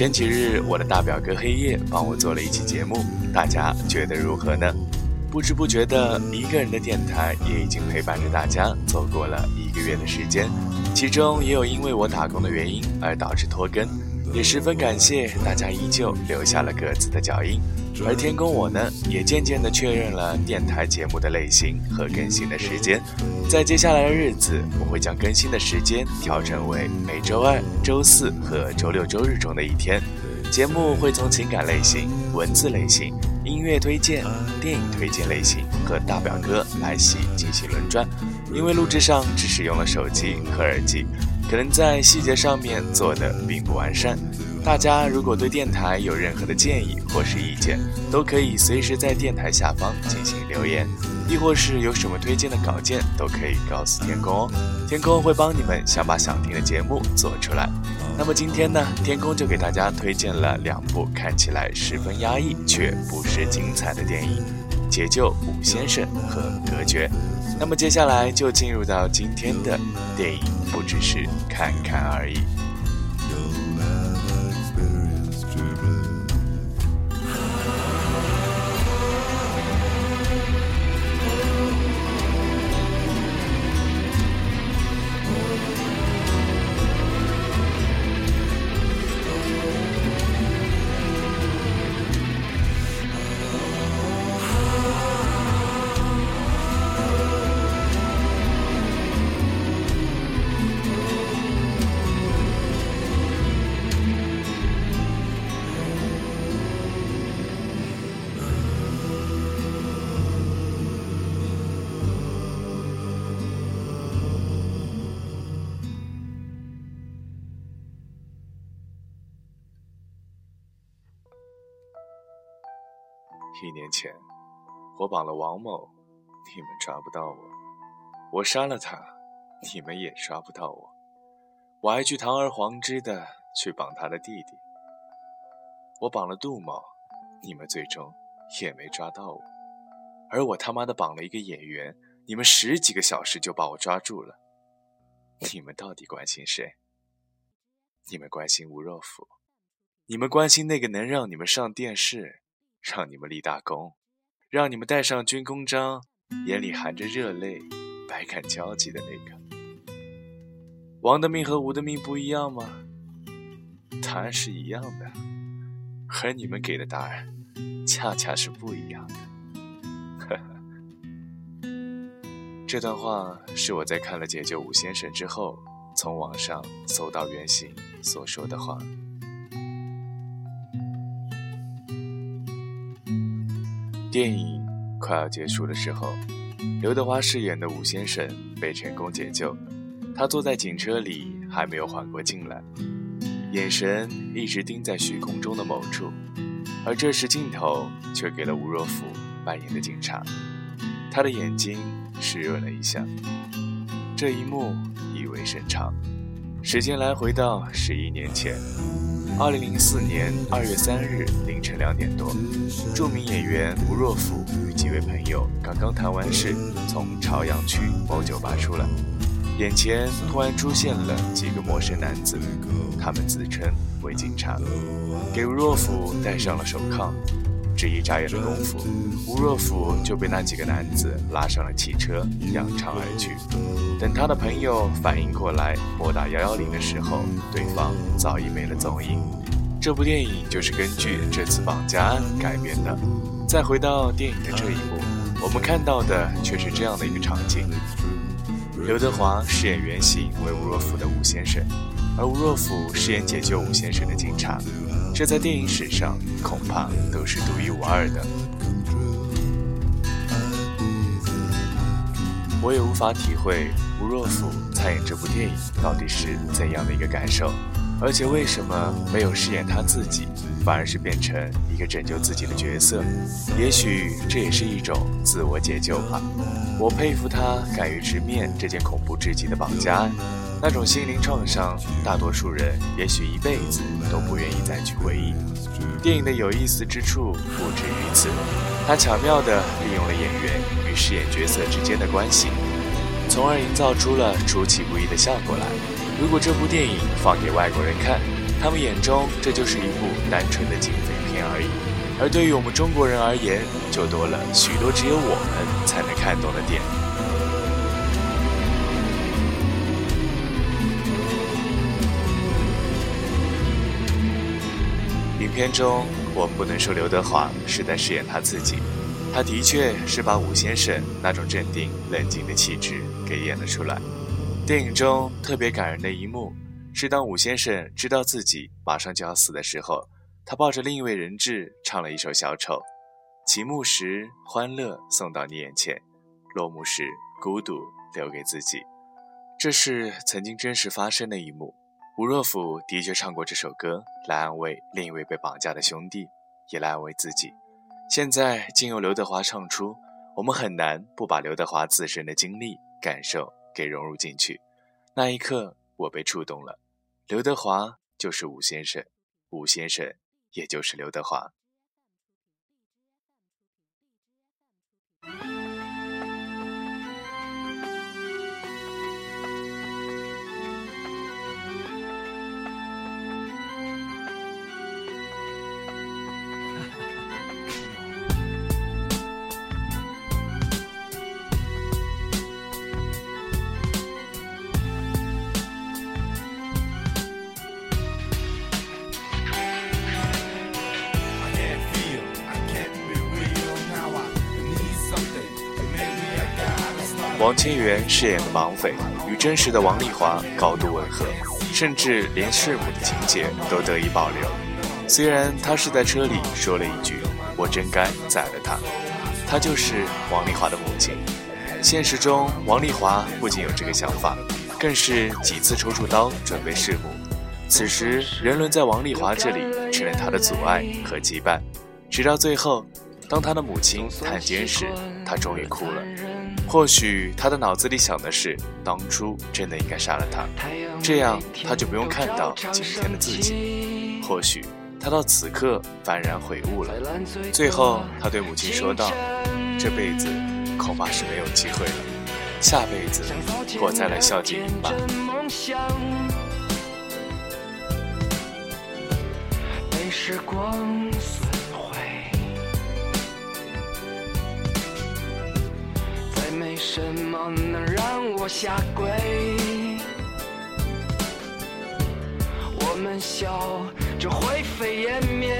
前几日，我的大表哥黑夜帮我做了一期节目，大家觉得如何呢？不知不觉的，一个人的电台也已经陪伴着大家走过了一个月的时间，其中也有因为我打工的原因而导致拖更，也十分感谢大家依旧留下了各自的脚印。而天宫我呢，也渐渐地确认了电台节目的类型和更新的时间。在接下来的日子，我会将更新的时间调整为每周二、周四和周六、周日中的一天。节目会从情感类型、文字类型、音乐推荐、电影推荐类型和大表哥来袭进行轮转。因为录制上只使用了手机和耳机，可能在细节上面做的并不完善。大家如果对电台有任何的建议或是意见，都可以随时在电台下方进行留言，亦或是有什么推荐的稿件，都可以告诉天空哦。天空会帮你们想把想听的节目做出来。那么今天呢，天空就给大家推荐了两部看起来十分压抑却不失精彩的电影，《解救五先生》和《隔绝》。那么接下来就进入到今天的电影，不只是看看而已。一年前，我绑了王某，你们抓不到我；我杀了他，你们也抓不到我。我还去堂而皇之的去绑他的弟弟。我绑了杜某，你们最终也没抓到我。而我他妈的绑了一个演员，你们十几个小时就把我抓住了。你们到底关心谁？你们关心吴若甫？你们关心那个能让你们上电视？让你们立大功，让你们戴上军功章，眼里含着热泪，百感交集的那个。王的命和吴的命不一样吗？答案是一样的，而你们给的答案，恰恰是不一样的。呵呵，这段话是我在看了《解救吴先生》之后，从网上搜到原型所说的话。电影快要结束的时候，刘德华饰演的武先生被成功解救。他坐在警车里，还没有缓过劲来，眼神一直盯在虚空中的某处。而这时镜头却给了吴若甫扮演的警察，他的眼睛湿润了一下。这一幕意味深长。时间来回到十一年前。二零零四年二月三日凌晨两点多，著名演员吴若甫与几位朋友刚刚谈完事，从朝阳区某酒吧出来，眼前突然出现了几个陌生男子，他们自称为警察，给吴若甫戴上了手铐。只一眨眼的功夫，吴若甫就被那几个男子拉上了汽车，扬长而去。等他的朋友反应过来，拨打幺幺零的时候，对方早已没了踪影。这部电影就是根据这次绑架案改编的。再回到电影的这一幕，我们看到的却是这样的一个场景：刘德华饰演原型为吴若甫的吴先生，而吴若甫饰演解救吴先生的警察。这在电影史上恐怕都是独一无二的。我也无法体会吴若甫参演这部电影到底是怎样的一个感受，而且为什么没有饰演他自己，反而是变成一个拯救自己的角色。也许这也是一种自我解救吧。我佩服他敢于直面这件恐怖至极的绑架案，那种心灵创伤，大多数人也许一辈子都不愿意再去回忆。电影的有意思之处不止于此，它巧妙地利用了演员与饰演角色之间的关系，从而营造出了出其不意的效果来。如果这部电影放给外国人看，他们眼中这就是一部单纯的警匪片而已；而对于我们中国人而言，就多了许多只有我们才能看懂的点。影片中，我们不能说刘德华是在饰演他自己，他的确是把武先生那种镇定冷静的气质给演了出来。电影中特别感人的一幕，是当武先生知道自己马上就要死的时候，他抱着另一位人质唱了一首小丑。起幕时欢乐送到你眼前，落幕时孤独留给自己。这是曾经真实发生的一幕。吴若甫的确唱过这首歌来安慰另一位被绑架的兄弟，也来安慰自己。现在竟由刘德华唱出，我们很难不把刘德华自身的经历感受给融入进去。那一刻，我被触动了。刘德华就是吴先生，吴先生也就是刘德华。王千源饰演的绑匪与真实的王丽华高度吻合，甚至连弑母的情节都得以保留。虽然他是在车里说了一句“我真该宰了他”，他就是王丽华的母亲。现实中，王丽华不仅有这个想法，更是几次抽出刀准备弑母。此时，人伦在王丽华这里成了他的阻碍和羁绊，直到最后，当他的母亲探监时，他终于哭了。或许他的脑子里想的是，当初真的应该杀了他，这样他就不用看到今天的自己。或许他到此刻幡然悔悟了，最后他对母亲说道：“这辈子恐怕是没有机会了，下辈子我再来孝敬您吧。”时光。什么能让我下跪？我们笑着灰飞烟灭。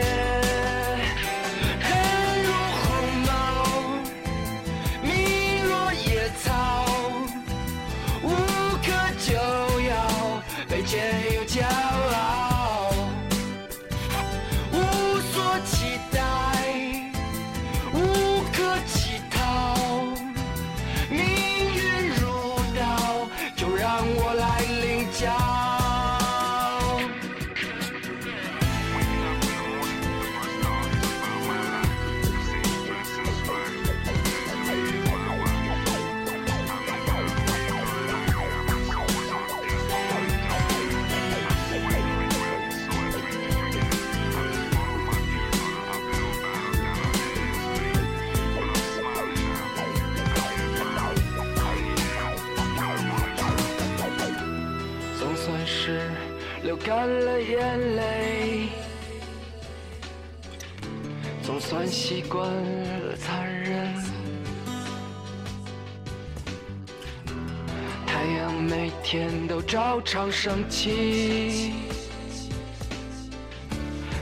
每天都照常升起，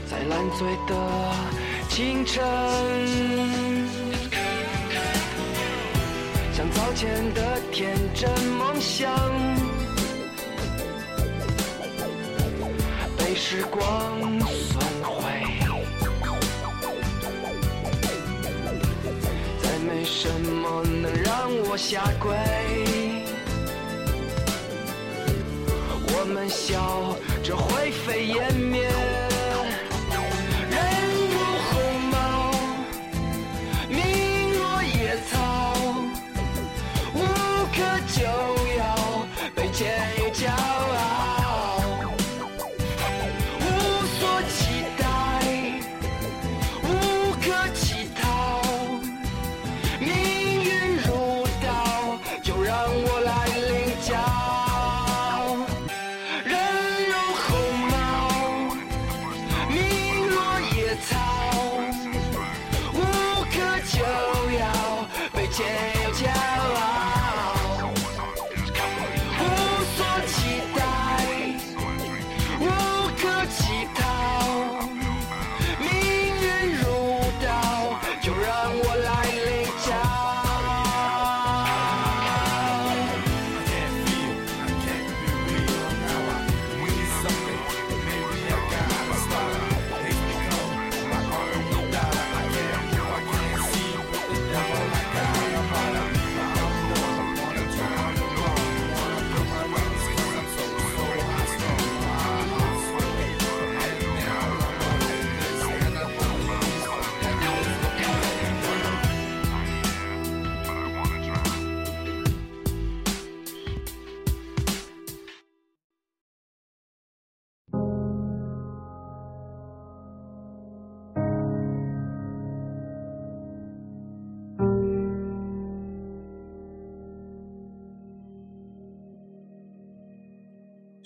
在烂醉的清晨，像早前的天真梦想。被时光损毁，再没什么能让我下跪。们笑着灰飞烟灭。change.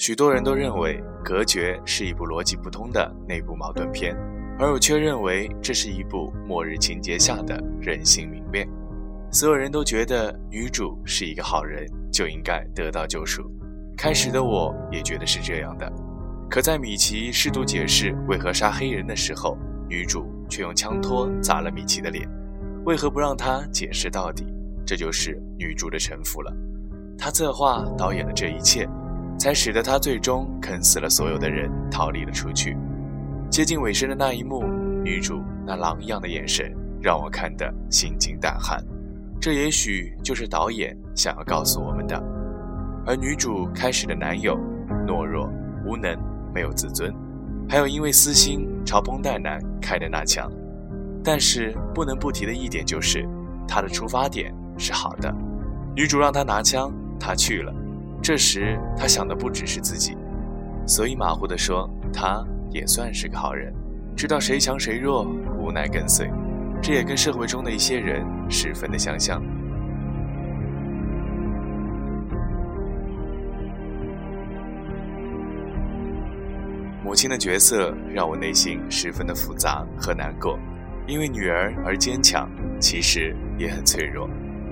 许多人都认为《隔绝》是一部逻辑不通的内部矛盾片，而我却认为这是一部末日情节下的人性明辨。所有人都觉得女主是一个好人，就应该得到救赎。开始的我也觉得是这样的，可在米奇试图解释为何杀黑人的时候，女主却用枪托砸了米奇的脸。为何不让他解释到底？这就是女主的城府了。她策划导演的这一切。才使得他最终啃死了所有的人，逃离了出去。接近尾声的那一幕，女主那狼一样的眼神让我看得心惊胆寒。这也许就是导演想要告诉我们的。而女主开始的男友懦弱、无能、没有自尊，还有因为私心朝绷带男开的那枪。但是不能不提的一点就是，他的出发点是好的。女主让他拿枪，他去了。这时，他想的不只是自己，所以马虎地说，他也算是个好人，知道谁强谁弱，无奈跟随。这也跟社会中的一些人十分的相像。母亲的角色让我内心十分的复杂和难过，因为女儿而坚强，其实也很脆弱。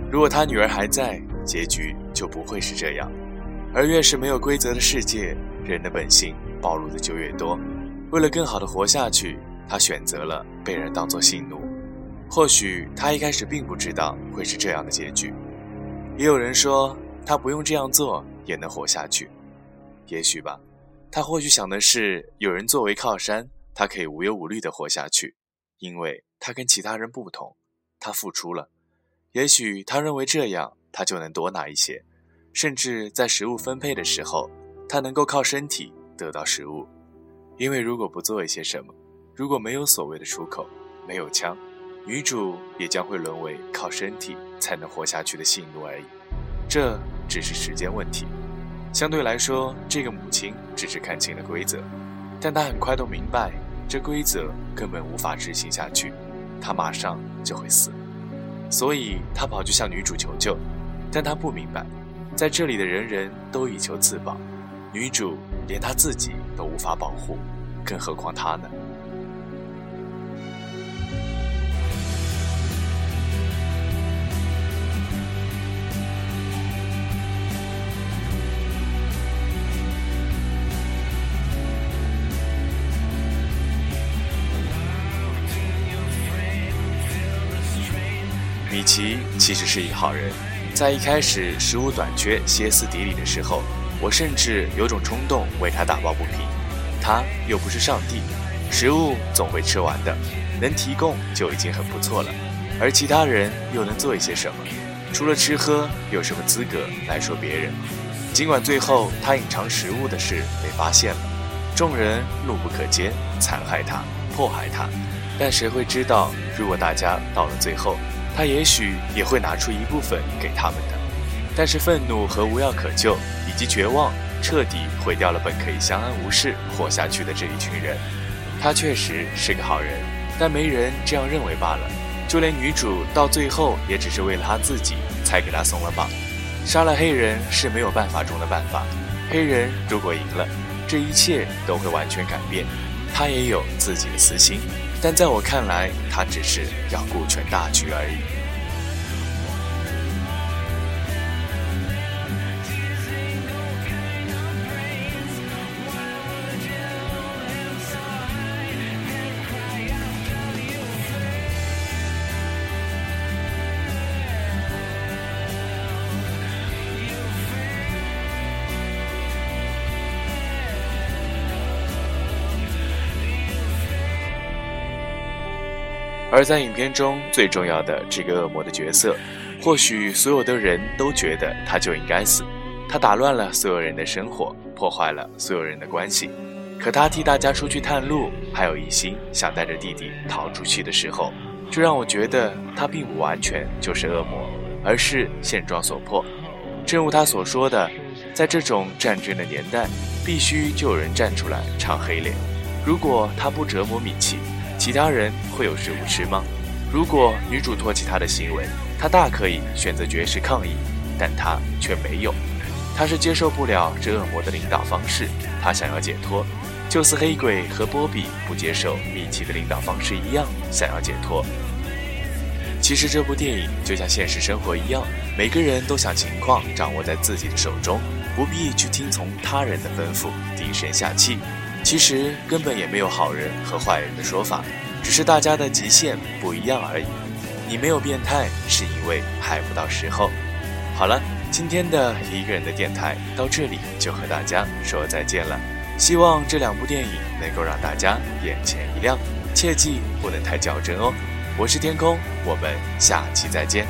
如果他女儿还在，结局就不会是这样。而越是没有规则的世界，人的本性暴露的就越多。为了更好的活下去，他选择了被人当作性奴。或许他一开始并不知道会是这样的结局。也有人说他不用这样做也能活下去。也许吧。他或许想的是，有人作为靠山，他可以无忧无虑的活下去，因为他跟其他人不同，他付出了。也许他认为这样，他就能多拿一些。甚至在食物分配的时候，他能够靠身体得到食物，因为如果不做一些什么，如果没有所谓的出口，没有枪，女主也将会沦为靠身体才能活下去的性奴而已。这只是时间问题。相对来说，这个母亲只是看清了规则，但她很快都明白，这规则根本无法执行下去，她马上就会死。所以她跑去向女主求救，但她不明白。在这里的人人都以求自保，女主连她自己都无法保护，更何况他呢？米奇其实是一个好人。在一开始食物短缺、歇斯底里的时候，我甚至有种冲动为他打抱不平。他又不是上帝，食物总会吃完的，能提供就已经很不错了。而其他人又能做一些什么？除了吃喝，有什么资格来说别人？尽管最后他隐藏食物的事被发现了，众人怒不可遏，残害他，迫害他，但谁会知道，如果大家到了最后？他也许也会拿出一部分给他们的，但是愤怒和无药可救以及绝望，彻底毁掉了本可以相安无事活下去的这一群人。他确实是个好人，但没人这样认为罢了。就连女主到最后也只是为了他自己才给他松了绑。杀了黑人是没有办法中的办法，黑人如果赢了，这一切都会完全改变。他也有自己的私心。但在我看来，他只是要顾全大局而已。而在影片中最重要的这个恶魔的角色，或许所有的人都觉得他就应该死，他打乱了所有人的生活，破坏了所有人的关系。可他替大家出去探路，还有一心想带着弟弟逃出去的时候，就让我觉得他并不完全就是恶魔，而是现状所迫。正如他所说的，在这种战争的年代，必须就有人站出来唱黑脸。如果他不折磨米奇。其他人会有食物吃吗？如果女主唾弃他的行为，他大可以选择绝食抗议，但他却没有。他是接受不了这恶魔的领导方式，他想要解脱，就似黑鬼和波比不接受米奇的领导方式一样，想要解脱。其实这部电影就像现实生活一样，每个人都想情况掌握在自己的手中，不必去听从他人的吩咐，低声下气。其实根本也没有好人和坏人的说法，只是大家的极限不一样而已。你没有变态，是因为还不到时候。好了，今天的一个人的电台到这里就和大家说再见了。希望这两部电影能够让大家眼前一亮，切记不能太较真哦。我是天空，我们下期再见。